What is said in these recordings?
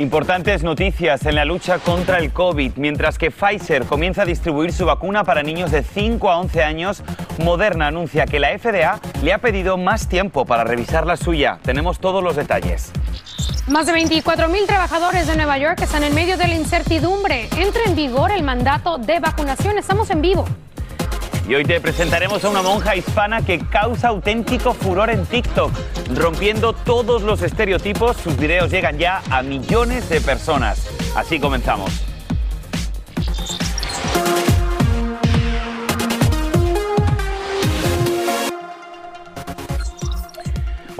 Importantes noticias en la lucha contra el COVID. Mientras que Pfizer comienza a distribuir su vacuna para niños de 5 a 11 años, Moderna anuncia que la FDA le ha pedido más tiempo para revisar la suya. Tenemos todos los detalles. Más de 24.000 trabajadores de Nueva York están en medio de la incertidumbre. Entra en vigor el mandato de vacunación. Estamos en vivo. Y hoy te presentaremos a una monja hispana que causa auténtico furor en TikTok. Rompiendo todos los estereotipos, sus videos llegan ya a millones de personas. Así comenzamos.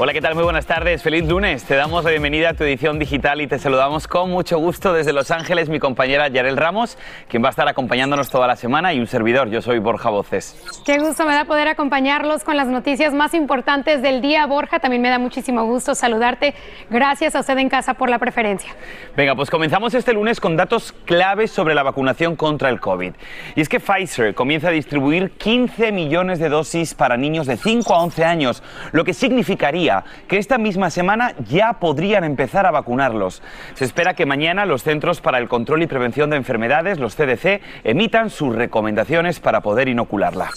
Hola, ¿qué tal? Muy buenas tardes. Feliz lunes. Te damos la bienvenida a tu edición digital y te saludamos con mucho gusto desde Los Ángeles mi compañera Yarel Ramos, quien va a estar acompañándonos toda la semana y un servidor. Yo soy Borja Voces. Qué gusto me da poder acompañarlos con las noticias más importantes del día, Borja. También me da muchísimo gusto saludarte. Gracias a usted en casa por la preferencia. Venga, pues comenzamos este lunes con datos claves sobre la vacunación contra el COVID. Y es que Pfizer comienza a distribuir 15 millones de dosis para niños de 5 a 11 años, lo que significaría que esta misma semana ya podrían empezar a vacunarlos. Se espera que mañana los Centros para el Control y Prevención de Enfermedades, los CDC, emitan sus recomendaciones para poder inocularla.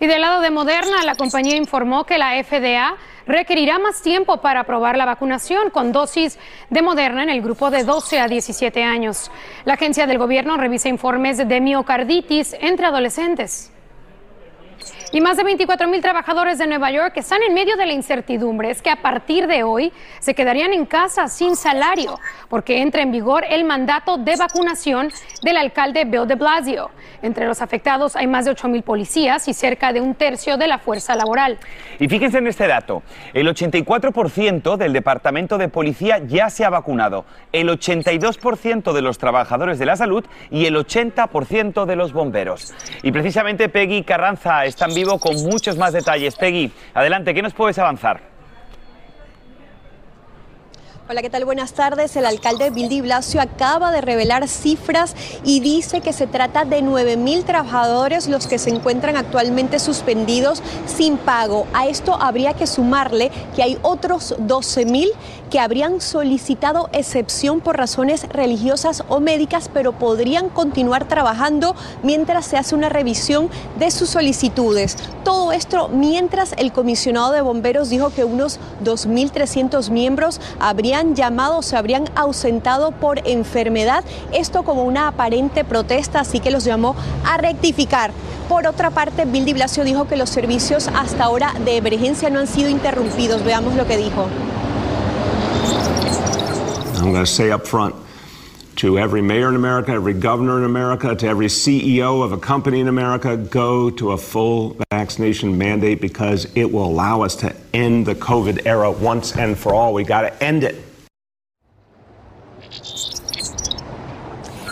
Y del lado de Moderna, la compañía informó que la FDA requerirá más tiempo para aprobar la vacunación con dosis de Moderna en el grupo de 12 a 17 años. La agencia del gobierno revisa informes de miocarditis entre adolescentes. Y más de 24 mil trabajadores de Nueva York están en medio de la incertidumbre. Es que a partir de hoy se quedarían en casa sin salario porque entra en vigor el mandato de vacunación del alcalde Bill de Blasio. Entre los afectados hay más de 8 mil policías y cerca de un tercio de la fuerza laboral. Y fíjense en este dato. El 84% del departamento de policía ya se ha vacunado. El 82% de los trabajadores de la salud y el 80% de los bomberos. Y precisamente Peggy Carranza está en vivo con muchos más detalles. Peggy, adelante, ¿qué nos puedes avanzar? Hola, ¿qué tal? Buenas tardes. El alcalde Bill Blasio acaba de revelar cifras y dice que se trata de 9 mil trabajadores los que se encuentran actualmente suspendidos sin pago. A esto habría que sumarle que hay otros 12 mil que habrían solicitado excepción por razones religiosas o médicas, pero podrían continuar trabajando mientras se hace una revisión de sus solicitudes. Todo esto mientras el comisionado de bomberos dijo que unos 2.300 miembros habrían llamado, se habrían ausentado por enfermedad, esto como una aparente protesta, así que los llamó a rectificar. Por otra parte, Bill de Blasio dijo que los servicios hasta ahora de emergencia no han sido interrumpidos. Veamos lo que dijo. I'm to every mayor in America, every governor in America, to every CEO of a company in America, go to a full vaccination mandate because it will allow us to end the COVID era once and for all. We got to end it.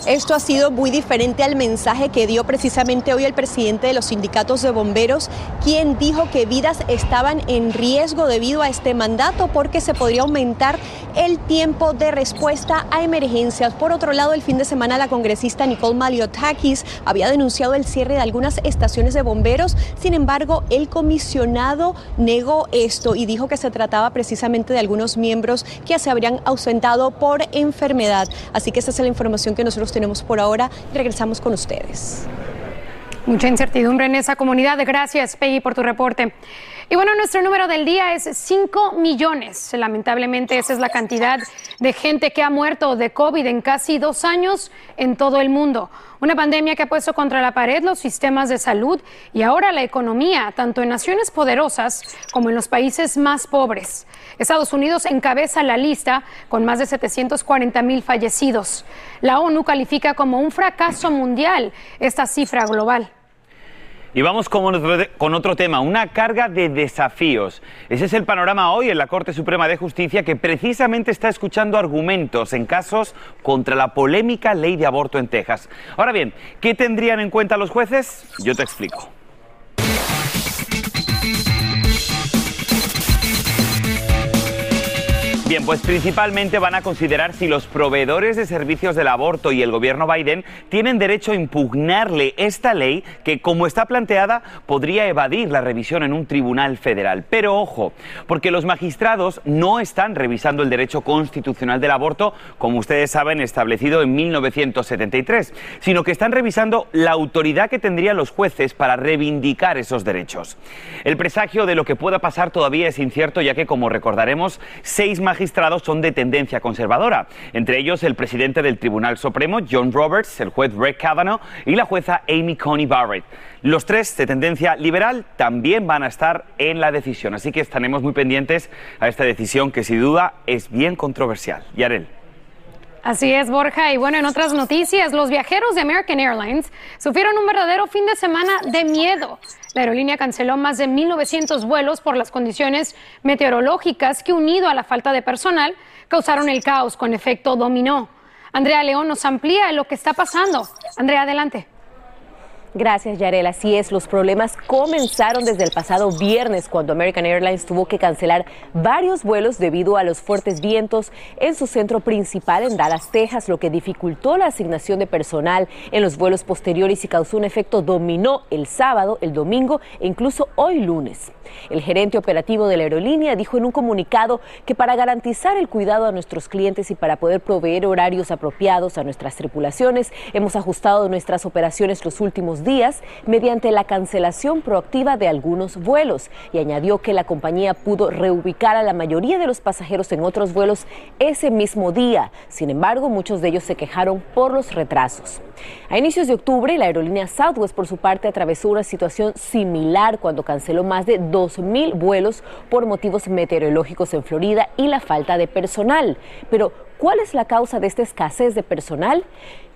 Esto ha sido muy diferente al mensaje que dio precisamente hoy el presidente de los sindicatos de bomberos, quien dijo que vidas estaban en riesgo debido a este mandato porque se podría aumentar el tiempo de respuesta a emergencias. Por otro lado, el fin de semana la congresista Nicole Maliotakis había denunciado el cierre de algunas estaciones de bomberos. Sin embargo, el comisionado negó esto y dijo que se trataba precisamente de algunos miembros que se habrían ausentado por enfermedad. Así que esa es la información que nosotros tenemos por ahora. Regresamos con ustedes. Mucha incertidumbre en esa comunidad. Gracias, Peggy, por tu reporte. Y bueno, nuestro número del día es 5 millones. Lamentablemente esa es la cantidad de gente que ha muerto de COVID en casi dos años en todo el mundo. Una pandemia que ha puesto contra la pared los sistemas de salud y ahora la economía, tanto en naciones poderosas como en los países más pobres. Estados Unidos encabeza la lista con más de 740 mil fallecidos. La ONU califica como un fracaso mundial esta cifra global. Y vamos con otro, tema, una carga de desafíos. Ese es el panorama hoy en la Corte Suprema de Justicia que precisamente está escuchando argumentos en casos contra la polémica ley de aborto en Texas. Ahora bien, ¿qué tendrían en cuenta los jueces? Yo te explico. Bien, pues principalmente van a considerar si los proveedores de servicios del aborto y el gobierno Biden tienen derecho a impugnarle esta ley que, como está planteada, podría evadir la revisión en un tribunal federal. Pero ojo, porque los magistrados no están revisando el derecho constitucional del aborto, como ustedes saben, establecido en 1973, sino que están revisando la autoridad que tendrían los jueces para reivindicar esos derechos. El presagio de lo que pueda pasar todavía es incierto, ya que, como recordaremos, seis magistrados son de tendencia conservadora, entre ellos el presidente del Tribunal Supremo, John Roberts, el juez Brett Kavanaugh y la jueza Amy Coney Barrett. Los tres de tendencia liberal también van a estar en la decisión, así que estaremos muy pendientes a esta decisión que sin duda es bien controversial. Yarel. Así es, Borja. Y bueno, en otras noticias, los viajeros de American Airlines sufrieron un verdadero fin de semana de miedo. La aerolínea canceló más de 1.900 vuelos por las condiciones meteorológicas que, unido a la falta de personal, causaron el caos con efecto dominó. Andrea León nos amplía lo que está pasando. Andrea, adelante. Gracias, Yarel. Así es, los problemas comenzaron desde el pasado viernes cuando American Airlines tuvo que cancelar varios vuelos debido a los fuertes vientos en su centro principal en Dallas, Texas, lo que dificultó la asignación de personal en los vuelos posteriores y causó un efecto dominó el sábado, el domingo e incluso hoy lunes. El gerente operativo de la aerolínea dijo en un comunicado que para garantizar el cuidado a nuestros clientes y para poder proveer horarios apropiados a nuestras tripulaciones, hemos ajustado nuestras operaciones los últimos días mediante la cancelación proactiva de algunos vuelos y añadió que la compañía pudo reubicar a la mayoría de los pasajeros en otros vuelos ese mismo día. Sin embargo, muchos de ellos se quejaron por los retrasos. A inicios de octubre, la aerolínea Southwest, por su parte, atravesó una situación similar cuando canceló más de 2.000 vuelos por motivos meteorológicos en Florida y la falta de personal. Pero, ¿cuál es la causa de esta escasez de personal?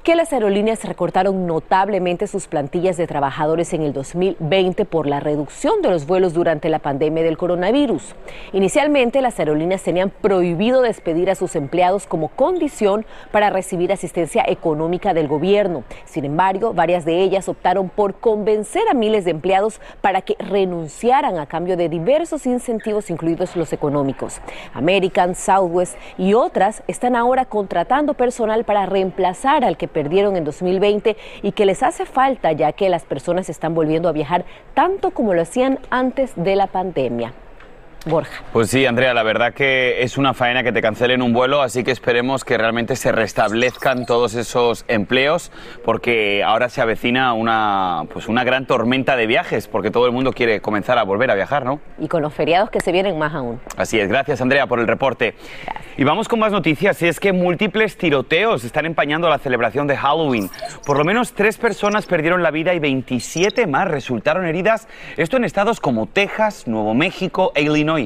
Que las aerolíneas recortaron notablemente sus plantillas de trabajadores en el 2020 por la reducción de los vuelos durante la pandemia del coronavirus. Inicialmente, las aerolíneas tenían prohibido despedir a sus empleados como condición para recibir asistencia económica del gobierno. Sin embargo, varias de ellas optaron por convencer a miles de empleados para que renunciaran a cambio de diversos incentivos, incluidos los económicos. American, Southwest y otras están ahora contratando personal para reemplazar al que perdieron en 2020 y que les hace falta ya que las personas están volviendo a viajar tanto como lo hacían antes de la pandemia. Borja. Pues sí, Andrea, la verdad que es una faena que te cancelen un vuelo, así que esperemos que realmente se restablezcan todos esos empleos, porque ahora se avecina una, pues una gran tormenta de viajes, porque todo el mundo quiere comenzar a volver a viajar, ¿no? Y con los feriados que se vienen más aún. Así es, gracias Andrea por el reporte. Y vamos con más noticias, y es que múltiples tiroteos están empañando la celebración de Halloween. Por lo menos tres personas perdieron la vida y 27 más resultaron heridas, esto en estados como Texas, Nuevo México e Illinois.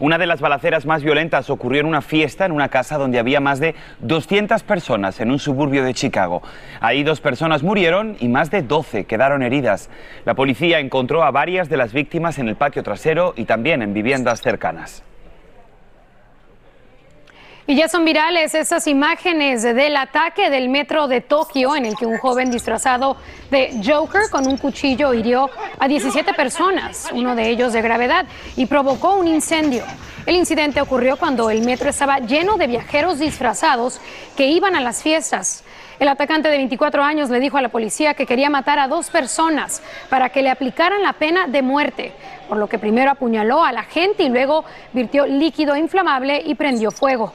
Una de las balaceras más violentas ocurrió en una fiesta en una casa donde había más de 200 personas en un suburbio de Chicago. Ahí dos personas murieron y más de 12 quedaron heridas. La policía encontró a varias de las víctimas en el patio trasero y también en viviendas cercanas. Y ya son virales esas imágenes del ataque del metro de Tokio en el que un joven disfrazado de Joker con un cuchillo hirió a 17 personas, uno de ellos de gravedad, y provocó un incendio. El incidente ocurrió cuando el metro estaba lleno de viajeros disfrazados que iban a las fiestas. El atacante de 24 años le dijo a la policía que quería matar a dos personas para que le aplicaran la pena de muerte, por lo que primero apuñaló a la gente y luego virtió líquido inflamable y prendió fuego.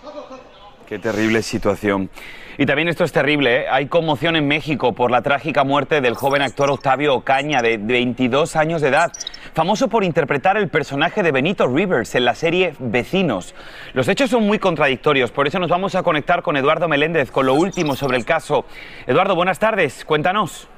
Qué terrible situación. Y también esto es terrible, ¿eh? hay conmoción en México por la trágica muerte del joven actor Octavio Ocaña, de 22 años de edad, famoso por interpretar el personaje de Benito Rivers en la serie Vecinos. Los hechos son muy contradictorios, por eso nos vamos a conectar con Eduardo Meléndez con lo último sobre el caso. Eduardo, buenas tardes, cuéntanos.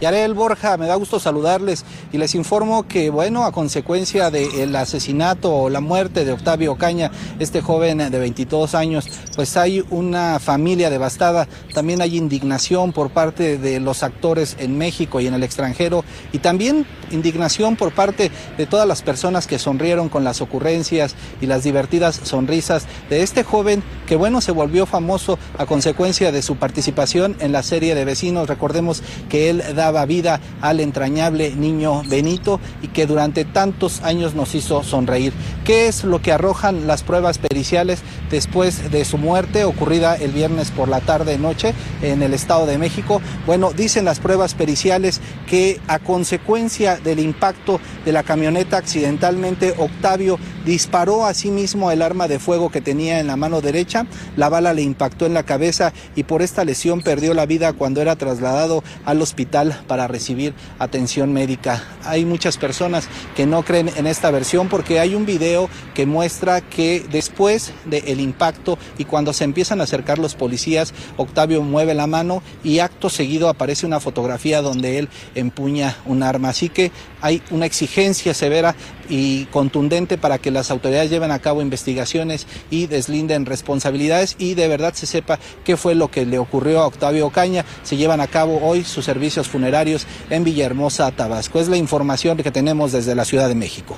Yarel Borja, me da gusto saludarles y les informo que, bueno, a consecuencia del asesinato o la muerte de Octavio Caña, este joven de 22 años, pues hay una familia devastada, también hay indignación por parte de los actores en México y en el extranjero y también indignación por parte de todas las personas que sonrieron con las ocurrencias y las divertidas sonrisas de este joven que bueno se volvió famoso a consecuencia de su participación en la serie de vecinos. Recordemos que él daba vida al entrañable niño Benito y que durante tantos años nos hizo sonreír. ¿Qué es lo que arrojan las pruebas periciales después de su muerte ocurrida el viernes por la tarde noche en el Estado de México? Bueno, dicen las pruebas periciales que a consecuencia del impacto de la camioneta accidentalmente Octavio disparó a sí mismo el arma de fuego que tenía en la mano derecha, la bala le impactó en la cabeza y por esta lesión perdió la vida cuando era trasladado al hospital para recibir atención médica. Hay muchas personas que no creen en esta versión porque hay un video que muestra que después del impacto y cuando se empiezan a acercar los policías, Octavio mueve la mano y acto seguido aparece una fotografía donde él empuña un arma. Así que hay una exigencia severa y contundente para que las autoridades lleven a cabo investigaciones y deslinden responsabilidades y de verdad se sepa qué fue lo que le ocurrió a Octavio Ocaña. Se llevan a cabo hoy sus servicios funerarios en Villahermosa, Tabasco. Es la información que tenemos desde la Ciudad de México.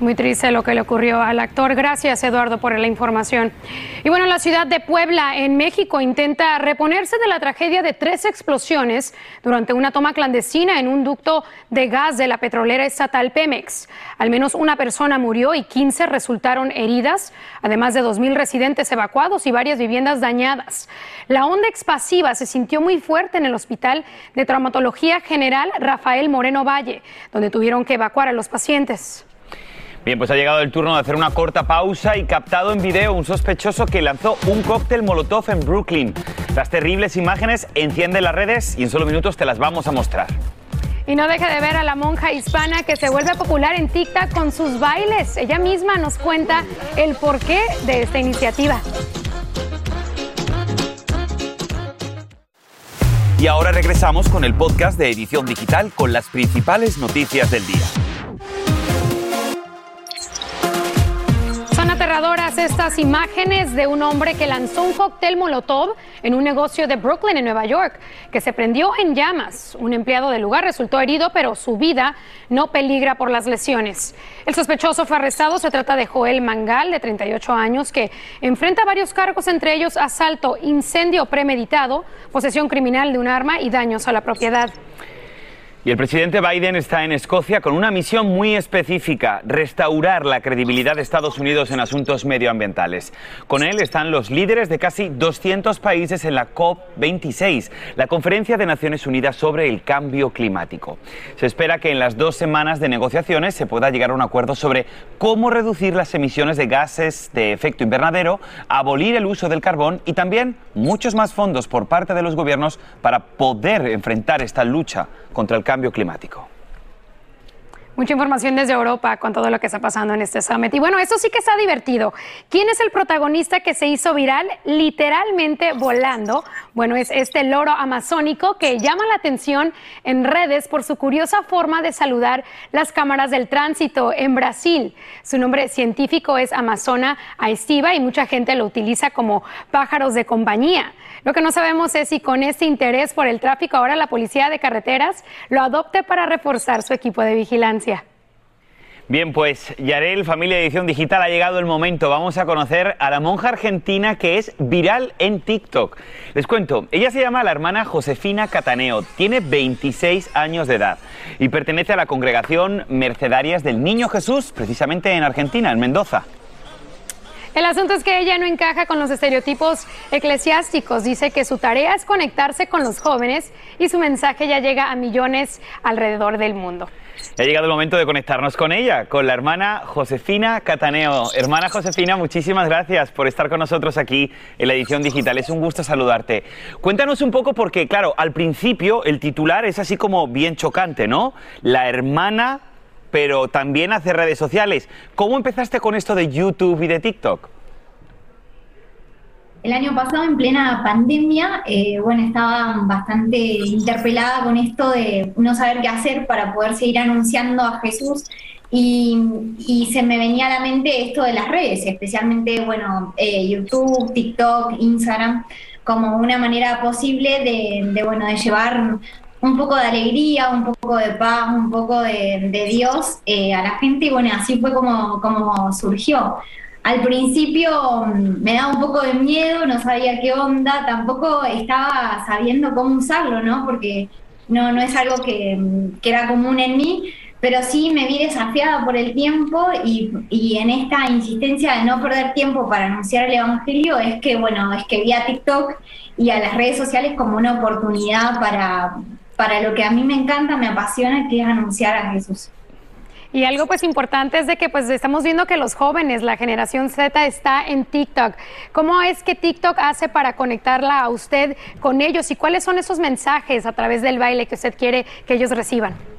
Muy triste lo que le ocurrió al actor. Gracias, Eduardo, por la información. Y bueno, la ciudad de Puebla, en México, intenta reponerse de la tragedia de tres explosiones durante una toma clandestina en un ducto de gas de la petrolera estatal Pemex. Al menos una persona murió y 15 resultaron heridas, además de 2.000 residentes evacuados y varias viviendas dañadas. La onda expansiva se sintió muy fuerte en el Hospital de Traumatología General Rafael Moreno Valle, donde tuvieron que evacuar a los pacientes. Bien, pues ha llegado el turno de hacer una corta pausa y captado en video un sospechoso que lanzó un cóctel molotov en Brooklyn. Las terribles imágenes encienden las redes y en solo minutos te las vamos a mostrar. Y no deje de ver a la monja hispana que se vuelve popular en TikTok con sus bailes. Ella misma nos cuenta el porqué de esta iniciativa. Y ahora regresamos con el podcast de Edición Digital con las principales noticias del día. Estas imágenes de un hombre que lanzó un cóctel molotov en un negocio de Brooklyn, en Nueva York, que se prendió en llamas. Un empleado del lugar resultó herido, pero su vida no peligra por las lesiones. El sospechoso fue arrestado. Se trata de Joel Mangal, de 38 años, que enfrenta varios cargos, entre ellos asalto, incendio premeditado, posesión criminal de un arma y daños a la propiedad. Y el presidente Biden está en Escocia con una misión muy específica, restaurar la credibilidad de Estados Unidos en asuntos medioambientales. Con él están los líderes de casi 200 países en la COP26, la Conferencia de Naciones Unidas sobre el Cambio Climático. Se espera que en las dos semanas de negociaciones se pueda llegar a un acuerdo sobre cómo reducir las emisiones de gases de efecto invernadero, abolir el uso del carbón y también muchos más fondos por parte de los gobiernos para poder enfrentar esta lucha contra el cambio cambio climático. Mucha información desde Europa con todo lo que está pasando en este summit. Y bueno, eso sí que está divertido. ¿Quién es el protagonista que se hizo viral literalmente volando? Bueno, es este loro amazónico que llama la atención en redes por su curiosa forma de saludar las cámaras del tránsito en Brasil. Su nombre científico es Amazona aestiva y mucha gente lo utiliza como pájaros de compañía. Lo que no sabemos es si con este interés por el tráfico ahora la policía de carreteras lo adopte para reforzar su equipo de vigilancia. Bien, pues Yarel, familia edición digital, ha llegado el momento. Vamos a conocer a la monja argentina que es viral en TikTok. Les cuento, ella se llama la hermana Josefina Cataneo, tiene 26 años de edad y pertenece a la congregación Mercedarias del Niño Jesús, precisamente en Argentina, en Mendoza. El asunto es que ella no encaja con los estereotipos eclesiásticos. Dice que su tarea es conectarse con los jóvenes y su mensaje ya llega a millones alrededor del mundo. Ha llegado el momento de conectarnos con ella, con la hermana Josefina Cataneo. Hermana Josefina, muchísimas gracias por estar con nosotros aquí en la edición digital. Es un gusto saludarte. Cuéntanos un poco porque, claro, al principio el titular es así como bien chocante, ¿no? La hermana pero también hace redes sociales. ¿Cómo empezaste con esto de YouTube y de TikTok? El año pasado, en plena pandemia, eh, bueno, estaba bastante interpelada con esto de no saber qué hacer para poder seguir anunciando a Jesús y, se me venía a la mente esto de las redes, especialmente, bueno, eh, YouTube, TikTok, Instagram, como una manera posible de, bueno, de llevar un poco de alegría, un poco de paz, un poco de, Dios eh, a la gente y bueno, así fue como, como surgió. Al principio mm, me daba un poco de miedo, no sabía qué onda, tampoco estaba sabiendo cómo usarlo, ¿no? Porque no, no es algo que, mm, que era común en mí, pero sí me vi desafiada por el tiempo y, y, en esta insistencia de no perder tiempo para anunciar el Evangelio es que, bueno, es que vi a TikTok y a las redes sociales como una oportunidad para, para lo que a mí me encanta, me apasiona, que es anunciar a Jesús. Y algo pues importante es de que pues estamos viendo que los jóvenes, la generación Z está en TikTok. ¿Cómo es que TikTok hace para conectarla a usted con ellos y cuáles son esos mensajes a través del baile que usted quiere que ellos reciban?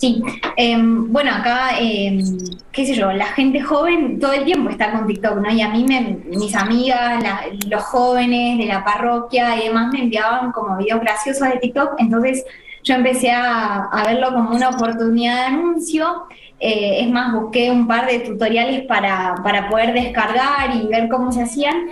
Sí, em, bueno, acá, em, qué sé yo, la gente joven todo el tiempo está con TikTok, ¿no? Y a mí, me, mis amigas, los jóvenes de la parroquia y demás me enviaban como videos graciosos de TikTok, entonces yo empecé a, verlo como una oportunidad de anuncio. Eh, es más, busqué un par de tutoriales para, para poder descargar y ver cómo se hacían.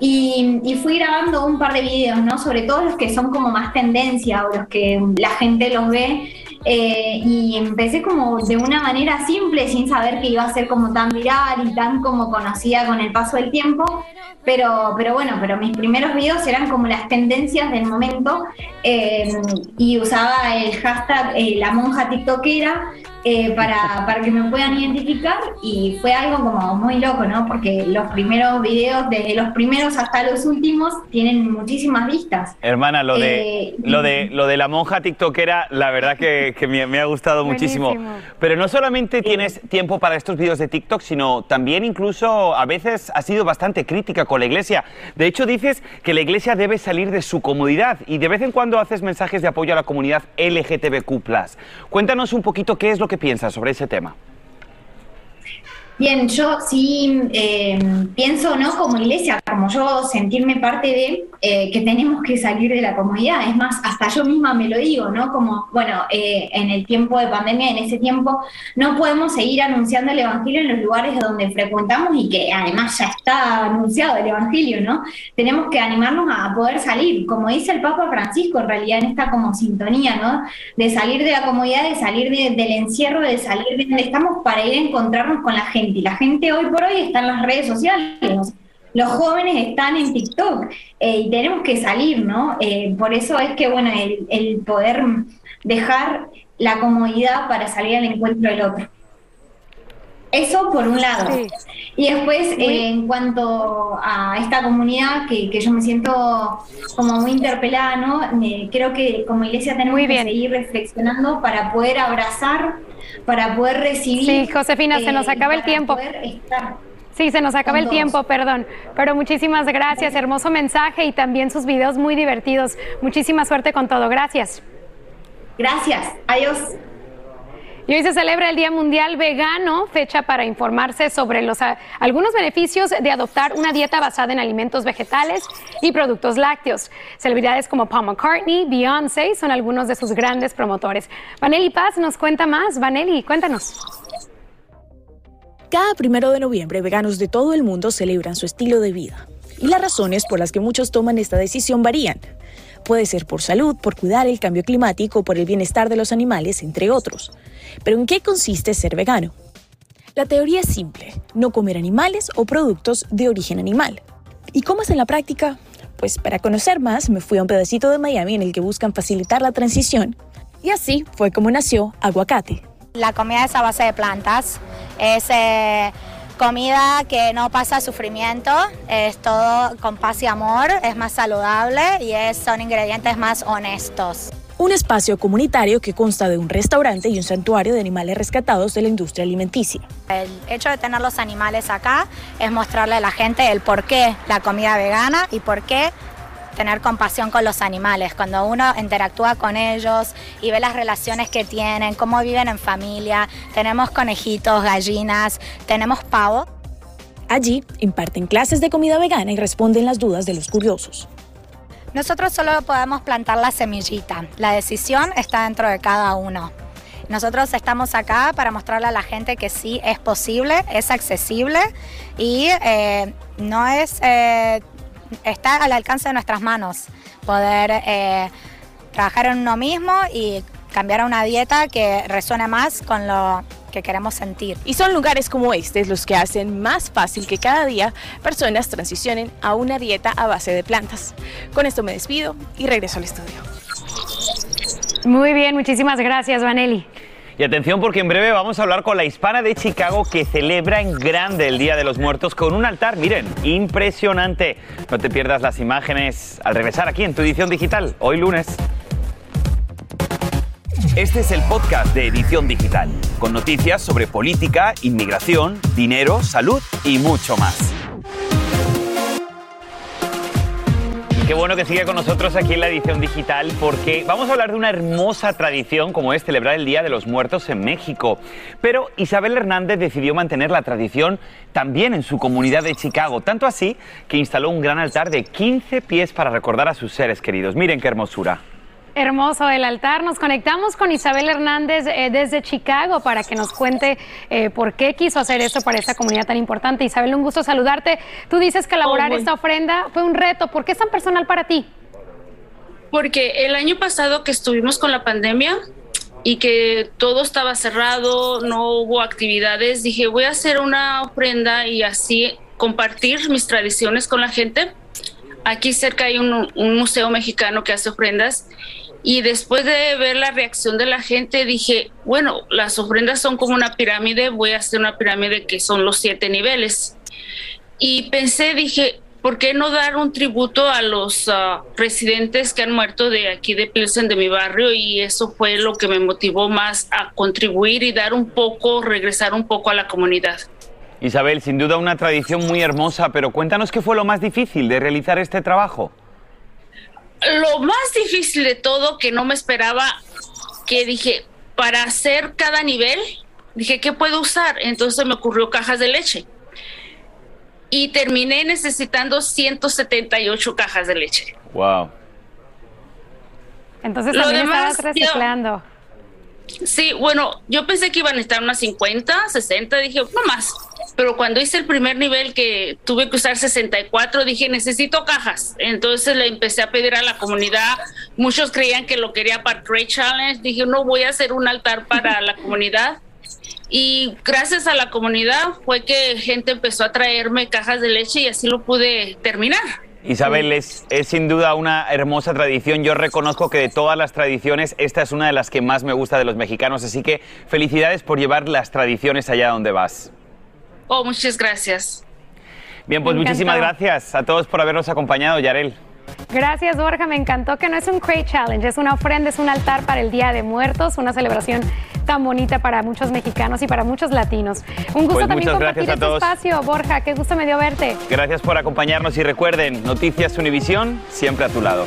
Y, y, fui grabando un par de videos, ¿no? Sobre todo los que son como más tendencia o los que la gente los ve eh, y empecé como de una manera simple, sin saber que iba a ser como tan viral y tan como conocida con el paso del tiempo. Pero, pero bueno, pero mis primeros videos eran como las tendencias del momento eh, y usaba el hashtag eh, la monja tiktokera eh, para, para, que me puedan identificar y fue algo como muy loco, ¿no? Porque los primeros videos, desde los primeros hasta los últimos, tienen muchísimas vistas. Hermana, lo de, eh, lo de, lo de la monja tiktokera, la verdad que, que me, ha gustado muchísimo. Pero no solamente tienes tiempo para estos vídeos de TikTok, sino también incluso a veces has sido bastante crítica con la iglesia. De hecho, dices que la iglesia debe salir de su comodidad y de vez en cuando haces mensajes de apoyo a la comunidad LGTBQ. Cuéntanos un poquito qué es lo que piensas sobre ese tema? Bien, yo sí eh, pienso, ¿no? Como iglesia, como yo sentirme parte de eh, que tenemos que salir de la comunidad. Es más, hasta yo misma me lo digo, ¿no? Como, bueno, eh, en el tiempo de pandemia, en ese tiempo, no podemos seguir anunciando el Evangelio en los lugares donde frecuentamos y que además ya está anunciado el Evangelio, ¿no? Tenemos que animarnos a poder salir, como dice el Papa Francisco, en realidad en esta como sintonía, ¿no? De salir de la comunidad, de salir del encierro, de salir de donde estamos para ir a encontrarnos con la gente y la gente hoy por hoy está en las redes sociales. Los jóvenes están en TikTok eh, y tenemos que salir, ¿no? Eh, por eso es que, bueno, el, poder dejar la comodidad para salir al encuentro del otro. Eso por un lado. Y después, eh, en cuanto a esta comunidad, que, que, yo me siento como muy interpelada, ¿no? creo que como iglesia tenemos que seguir reflexionando para poder abrazar para poder recibir. Sí, Josefina, se nos acaba el tiempo. Sí, se nos acaba el tiempo, perdón. Pero muchísimas gracias, hermoso mensaje y también sus videos muy divertidos. Muchísima suerte con todo. Gracias. Gracias. Adiós. Y hoy se celebra el Día Mundial Vegano, fecha para informarse sobre los, algunos beneficios de adoptar una dieta basada en alimentos vegetales y productos lácteos. Celebridades como Paul McCartney, Beyoncé son algunos de sus grandes promotores. Vanelli Paz nos cuenta más. Vanelli, cuéntanos. Cada primero de noviembre, veganos de todo el mundo celebran su estilo de vida. Y las razones por las que muchos toman esta decisión varían. Puede ser por salud, por cuidar el cambio climático, por el bienestar de los animales, entre otros. Pero ¿en qué consiste ser vegano? La teoría es simple, no comer animales o productos de origen animal. ¿Y cómo es en la práctica? Pues para conocer más me fui a un pedacito de Miami en el que buscan facilitar la transición y así fue como nació Aguacate. La comida es a base de plantas, es eh, comida que no pasa sufrimiento, es todo con paz y amor, es más saludable y es, son ingredientes más honestos un espacio comunitario que consta de un restaurante y un santuario de animales rescatados de la industria alimenticia. El hecho de tener los animales acá es mostrarle a la gente el por qué la comida vegana y por qué tener compasión con los animales. Cuando uno interactúa con ellos y ve las relaciones que tienen, cómo viven en familia, tenemos conejitos, gallinas, tenemos pavo. Allí imparten clases de comida vegana y responden las dudas de los curiosos. Nosotros solo podemos plantar la semillita, la decisión está dentro de cada uno. Nosotros estamos acá para mostrarle a la gente que sí es posible, es accesible y eh, no es, eh, está al alcance de nuestras manos poder eh, trabajar en uno mismo y cambiar a una dieta que resuene más con lo que queremos sentir. Y son lugares como este los que hacen más fácil que cada día personas transicionen a una dieta a base de plantas. Con esto me despido y regreso al estudio. Muy bien, muchísimas gracias, Vanelli. Y atención porque en breve vamos a hablar con la hispana de Chicago que celebra en grande el Día de los Muertos con un altar, miren, impresionante. No te pierdas las imágenes al regresar aquí en tu edición digital, hoy lunes. Este es el podcast de Edición Digital, con noticias sobre política, inmigración, dinero, salud y mucho más. Qué bueno que sigue con nosotros aquí en la edición digital porque vamos a hablar de una hermosa tradición como es celebrar el Día de los Muertos en México. Pero Isabel Hernández decidió mantener la tradición también en su comunidad de Chicago, tanto así que instaló un gran altar de 15 pies para recordar a sus seres queridos. Miren qué hermosura. Hermoso el altar. Nos conectamos con Isabel Hernández eh, desde Chicago para que nos cuente eh, por qué quiso hacer esto para esta comunidad tan importante. Isabel, un gusto saludarte. Tú dices que elaborar Oh, esta ofrenda fue un reto. ¿Por qué es tan personal para ti? Porque el año pasado que estuvimos con la pandemia y que todo estaba cerrado, no hubo actividades, dije, voy a hacer una ofrenda y así compartir mis tradiciones con la gente. Aquí cerca hay un, un museo mexicano que hace ofrendas y después de ver la reacción de la gente dije, bueno, las ofrendas son como una pirámide, voy a hacer una pirámide que son los siete niveles. Y pensé, dije, ¿por qué no dar un tributo a los ah, residentes que han muerto de aquí de Pilsen, de mi barrio? Y eso fue lo que me motivó más a contribuir y dar un poco, regresar un poco a la comunidad. Isabel, sin duda una tradición muy hermosa, pero cuéntanos qué fue lo más difícil de realizar este trabajo. Lo más difícil de todo que no me esperaba, que dije, para hacer cada nivel, dije, ¿qué puedo usar? Entonces me ocurrió cajas de leche. Y terminé necesitando 178 cajas de leche. Wow. Entonces Lo también demás, estabas yo- reciclando. Sí, bueno, yo pensé que iban a estar unas 50, 60, dije, no más. Pero cuando hice el primer nivel que tuve que usar 64, dije, necesito cajas. Entonces le empecé a pedir a la comunidad. Muchos creían que lo quería para Trade Challenge. Dije, no, voy a hacer un altar para la comunidad. Y gracias a la comunidad fue que gente empezó a traerme cajas de leche y así lo pude terminar. Isabel, es, es sin duda una hermosa tradición. Yo reconozco que de todas las tradiciones, esta es una de las que más me gusta de los mexicanos. Así que felicidades por llevar las tradiciones allá donde vas. Oh, muchas gracias. Bien, pues muchísimas gracias a todos por habernos acompañado, Yarel. Gracias, Borja. Me encantó que no es un Crate Challenge, es una ofrenda, es un altar para el Día de Muertos, una celebración tan bonita para muchos mexicanos y para muchos latinos. Un gusto Pues también compartir este todos. espacio, Borja. Qué gusto me dio verte. Gracias por acompañarnos y recuerden, Noticias Univisión, siempre a tu lado.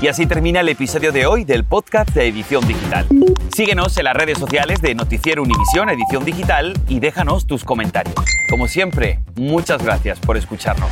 Y así termina el episodio de hoy del podcast de Edición Digital. Síguenos en las redes sociales de Noticiero Univisión Edición Digital y déjanos tus comentarios. Como siempre, muchas gracias por escucharnos.